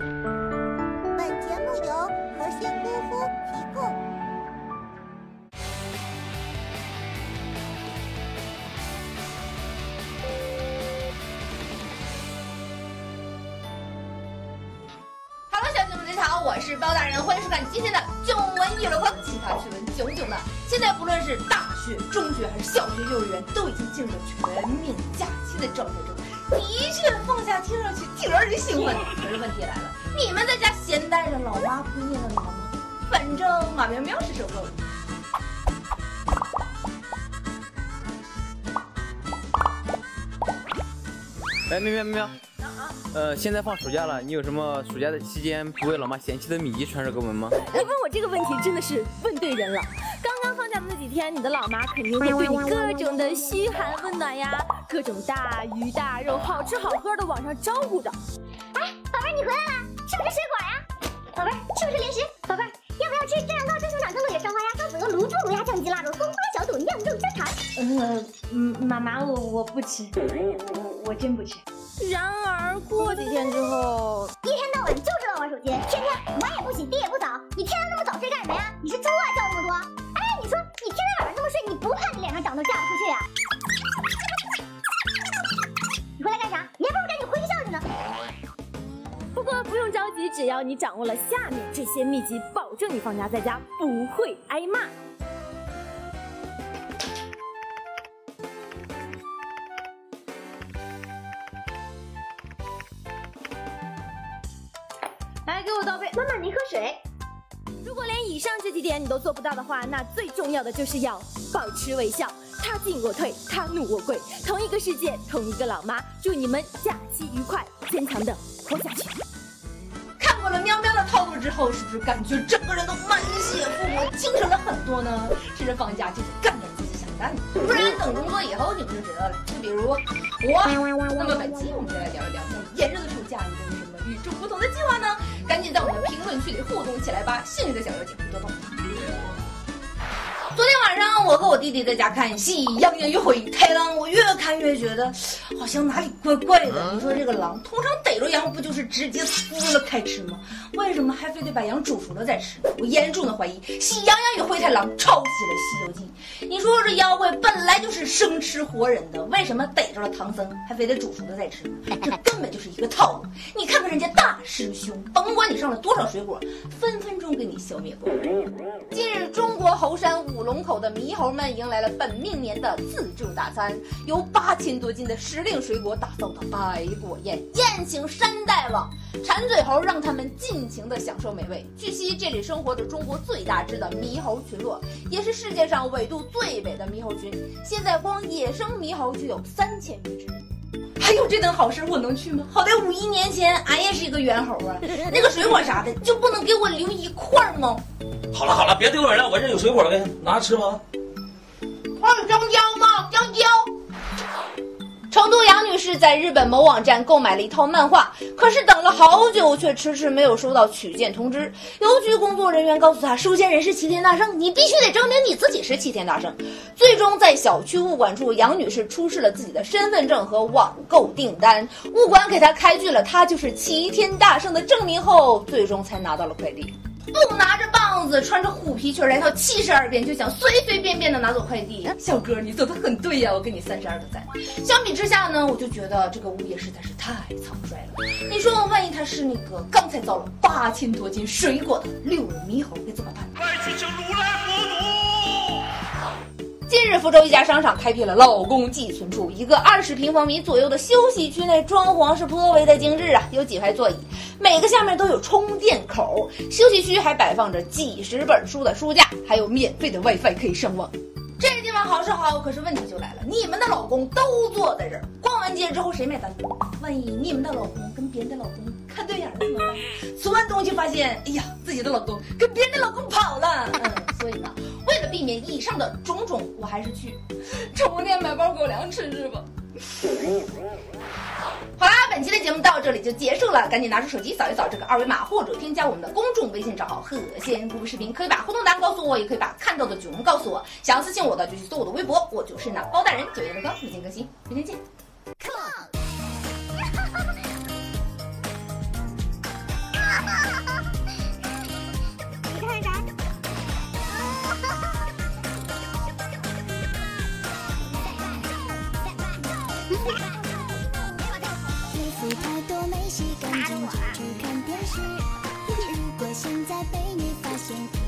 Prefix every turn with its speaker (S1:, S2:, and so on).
S1: 本节目由核心功夫提供。
S2: 哈喽，小朋友们，大家好，我是包大人，欢迎收看今天的囧闻娱乐框，其他趣闻囧囧的。现在不论是大学、中学还是小学、幼儿园，都已经进入了全面假期的状态中。的确，放假听上去挺让人兴奋的。可是问题来了，你们在家闲待着，老妈不念叨你们吗？反正马喵喵是受够了。
S3: 哎，喵喵喵喵，呃，现在放暑假了，你有什么暑假的期间不为老妈嫌弃的米奇传授给我们吗？
S4: 你问我这个问题真的是问对人了。刚刚放假的那几天，你的老妈肯定会对你各种的嘘寒问暖呀，各种大鱼大肉、好吃好喝的往上招呼着。
S5: 哎，宝贝儿，你回来了，是不是水果呀？宝贝儿，是不是零食？宝贝儿，要不要吃蘸料高生长更多野生花鸭、烧子鹅、卤猪、卤鸭、酱鸡、腊肉、松花小肚、酿肉香肠？
S6: 呃，嗯，妈妈，我我不吃，我我真不吃。
S4: 然而过几天之后，
S5: 一天到晚就知道玩手机，天天碗也不洗，地也不扫，你天天那么早睡干什么呀？你是猪啊，
S4: 只要你掌握了下面这些秘籍，保证你放假在家不会挨骂。
S6: 来，给我倒杯。
S5: 妈妈，您喝水。
S4: 如果连以上这几点你都做不到的话，那最重要的就是要保持微笑。他进我退，他怒我跪，同一个世界，同一个老妈。祝你们假期愉快，坚强的活下去。
S2: 看过了喵喵的套路之后，是不是感觉整个人都满血复活、精神了很多呢？趁着放假就是干点自己想干的？不然等工作以后你们就知道了。就比如我，那么本期我们就来聊一聊，在炎热的暑假，你都有什么与众不同的计划呢？赶紧在我们的评论区里互动起来吧！幸运的小妖精多动。昨天上，我和我弟弟在家看《喜羊羊与灰太狼》，我越看越觉得好像哪里怪怪的。你说这个狼通常逮着羊不就是直接撕了开吃吗？为什么还非得把羊煮熟了再吃？我严重的怀疑《喜羊羊与灰太狼》抄袭了《西游记》。你说这妖怪本来就是生吃活人的，为什么逮着了唐僧还非得煮熟了再吃？这根本就是一个套路。你看看人家大师兄，甭管你上了多少水果，分分钟给你消灭光。近日，中国猴山五龙口的猕猴们迎来了本命年的自助大餐，由八千多斤的时令水果打造的百果宴，宴请山大王、馋嘴猴，让他们尽情的享受美味。据悉，这里生活着中国最大只的猕猴群落，也是世界上纬度最北的猕猴群。现在光野生猕猴就有三千余只。还有这等好事，我能去吗？好歹五一年前俺也是一个猿猴啊，那个水果啥的就不能给我留一块吗？
S7: 好了好了，别丢人了，我这有水果呗，拿着吃吧。
S2: 成都杨女士在日本某网站购买了一套漫画，可是等了好久，却迟迟没有收到取件通知。邮局工作人员告诉她，收件人是齐天大圣，你必须得证明你自己是齐天大圣。最终，在小区物管处，杨女士出示了自己的身份证和网购订单，物管给她开具了她就是齐天大圣的证明后，最终才拿到了快递。不拿着棒子，穿着虎皮裙，来到七十二变，就想随随便便的拿走快递。小哥，你做的很对呀，我给你三十二个赞。相比之下呢，我就觉得这个物业实在是太草率了。你说，万一他是那个刚才造了八千多斤水果的六耳猕猴，该怎么办？
S7: 快去请如来佛祖！
S2: 近日，福州一家商场开辟了老公寄存处，一个二十平方米左右的休息区内装潢是颇为的精致啊，有几排座椅，每个下面都有充电口。休息区还摆放着几十本书的书架，还有免费的 WiFi 可以上网。这地方好是好，可是问题就来了，你们的老公都坐在这儿，逛完街之后谁买单？万一你们的老公跟别人的老公看对眼了怎么办？存完东西发现，哎呀，自己的老公跟别人的老公跑了。嗯，所以呢，为了避免以上的种种，我还是去宠物店买包狗粮吃吃吧。好啦，本期的节目到这里就结束了，赶紧拿出手机扫一扫这个二维码，或者添加我们的公众微信账号“贺仙姑视频”，可以把互动答案告诉我，也可以把看到的囧告诉我。想要私信我的就去搜我的微博，我就是那包大人九月六更，日间更新，明天见。
S5: 去看电视。如果现在被你发现。